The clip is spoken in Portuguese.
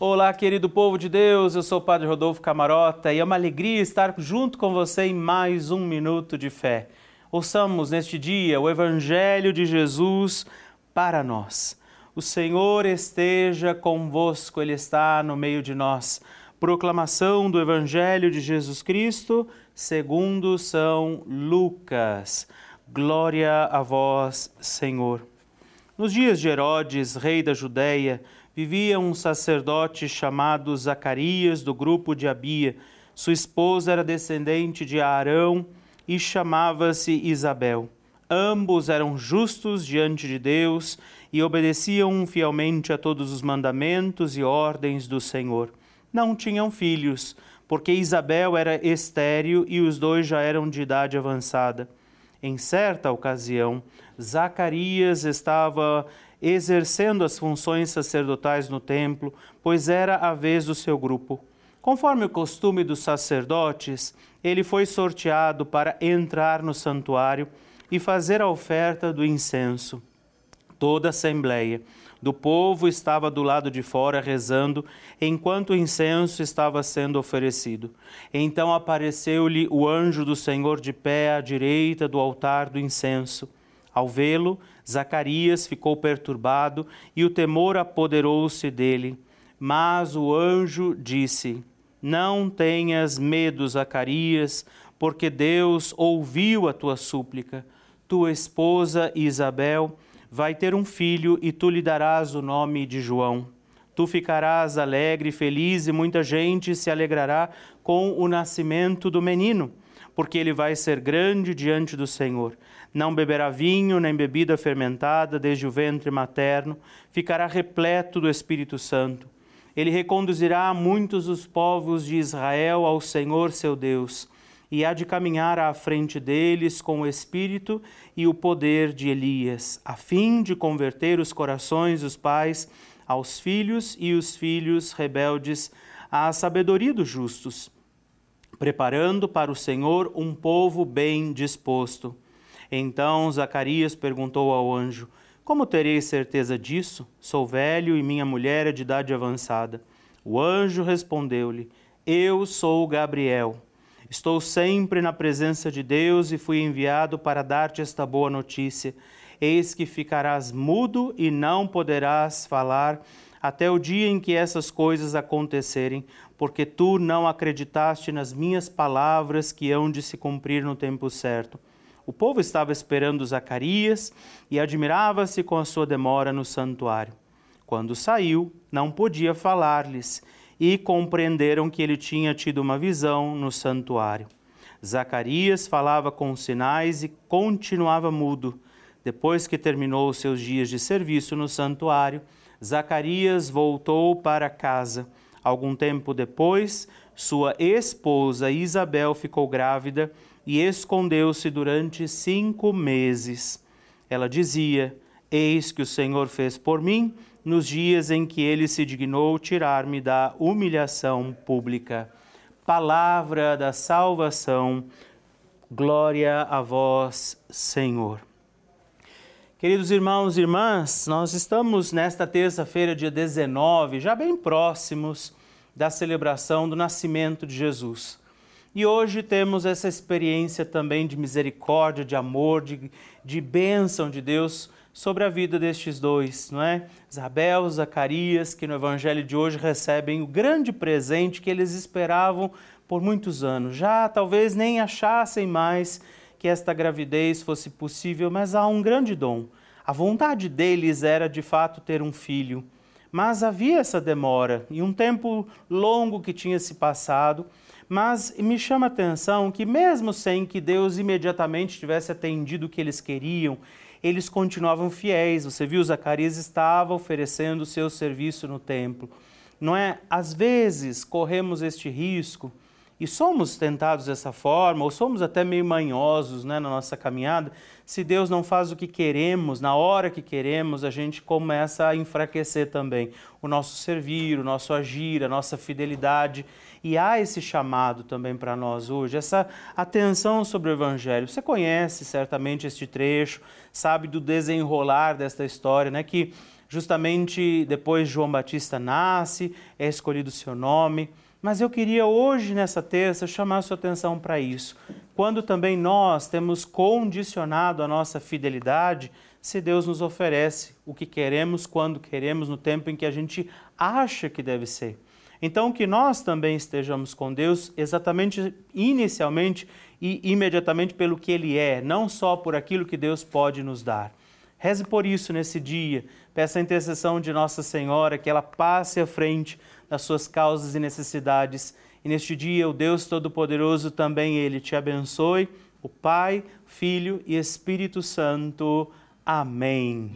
Olá, querido povo de Deus, eu sou o Padre Rodolfo Camarota e é uma alegria estar junto com você em mais um minuto de fé. Ouçamos neste dia o Evangelho de Jesus para nós. O Senhor esteja convosco, Ele está no meio de nós. Proclamação do Evangelho de Jesus Cristo, segundo São Lucas. Glória a vós, Senhor. Nos dias de Herodes, rei da Judéia, vivia um sacerdote chamado Zacarias, do grupo de Abia. Sua esposa era descendente de Arão e chamava-se Isabel. Ambos eram justos diante de Deus e obedeciam fielmente a todos os mandamentos e ordens do Senhor. Não tinham filhos, porque Isabel era estéril e os dois já eram de idade avançada. Em certa ocasião, Zacarias estava exercendo as funções sacerdotais no templo, pois era a vez do seu grupo. Conforme o costume dos sacerdotes, ele foi sorteado para entrar no santuário e fazer a oferta do incenso. Toda a assembleia do povo estava do lado de fora rezando, enquanto o incenso estava sendo oferecido. Então apareceu-lhe o anjo do Senhor de pé à direita do altar do incenso. Ao vê-lo, Zacarias ficou perturbado e o temor apoderou-se dele. Mas o anjo disse: Não tenhas medo, Zacarias, porque Deus ouviu a tua súplica. Tua esposa Isabel vai ter um filho e tu lhe darás o nome de João. Tu ficarás alegre e feliz, e muita gente se alegrará com o nascimento do menino porque ele vai ser grande diante do Senhor. Não beberá vinho nem bebida fermentada desde o ventre materno, ficará repleto do Espírito Santo. Ele reconduzirá muitos os povos de Israel ao Senhor seu Deus, e há de caminhar à frente deles com o espírito e o poder de Elias, a fim de converter os corações dos pais aos filhos e os filhos rebeldes à sabedoria dos justos preparando para o Senhor um povo bem disposto. Então Zacarias perguntou ao anjo: Como terei certeza disso? Sou velho e minha mulher é de idade avançada. O anjo respondeu-lhe: Eu sou Gabriel. Estou sempre na presença de Deus e fui enviado para dar-te esta boa notícia. Eis que ficarás mudo e não poderás falar até o dia em que essas coisas acontecerem, porque tu não acreditaste nas minhas palavras que hão de se cumprir no tempo certo. O povo estava esperando Zacarias e admirava-se com a sua demora no santuário. Quando saiu, não podia falar-lhes e compreenderam que ele tinha tido uma visão no santuário. Zacarias falava com sinais e continuava mudo. Depois que terminou seus dias de serviço no santuário, Zacarias voltou para casa. Algum tempo depois, sua esposa Isabel ficou grávida e escondeu-se durante cinco meses. Ela dizia: Eis que o Senhor fez por mim nos dias em que ele se dignou tirar-me da humilhação pública. Palavra da salvação. Glória a vós, Senhor. Queridos irmãos e irmãs, nós estamos nesta terça-feira, dia 19, já bem próximos da celebração do nascimento de Jesus. E hoje temos essa experiência também de misericórdia, de amor, de, de bênção de Deus sobre a vida destes dois, não é? Isabel, Zacarias, que no evangelho de hoje recebem o grande presente que eles esperavam por muitos anos. Já talvez nem achassem mais que esta gravidez fosse possível, mas há um grande dom. A vontade deles era de fato ter um filho, mas havia essa demora e um tempo longo que tinha se passado. Mas me chama a atenção que, mesmo sem que Deus imediatamente tivesse atendido o que eles queriam, eles continuavam fiéis. Você viu, Zacarias estava oferecendo o seu serviço no templo. Não é? Às vezes corremos este risco e somos tentados dessa forma, ou somos até meio manhosos né, na nossa caminhada, se Deus não faz o que queremos, na hora que queremos, a gente começa a enfraquecer também o nosso servir, o nosso agir, a nossa fidelidade. E há esse chamado também para nós hoje, essa atenção sobre o Evangelho. Você conhece certamente este trecho, sabe do desenrolar desta história, né? Que Justamente depois João Batista nasce, é escolhido o seu nome. Mas eu queria hoje, nessa terça, chamar a sua atenção para isso. Quando também nós temos condicionado a nossa fidelidade, se Deus nos oferece o que queremos, quando queremos, no tempo em que a gente acha que deve ser. Então, que nós também estejamos com Deus exatamente, inicialmente e imediatamente pelo que Ele é, não só por aquilo que Deus pode nos dar. Reze por isso nesse dia, peça a intercessão de Nossa Senhora, que ela passe à frente das suas causas e necessidades. E neste dia, o Deus Todo-Poderoso também Ele te abençoe, o Pai, Filho e Espírito Santo. Amém.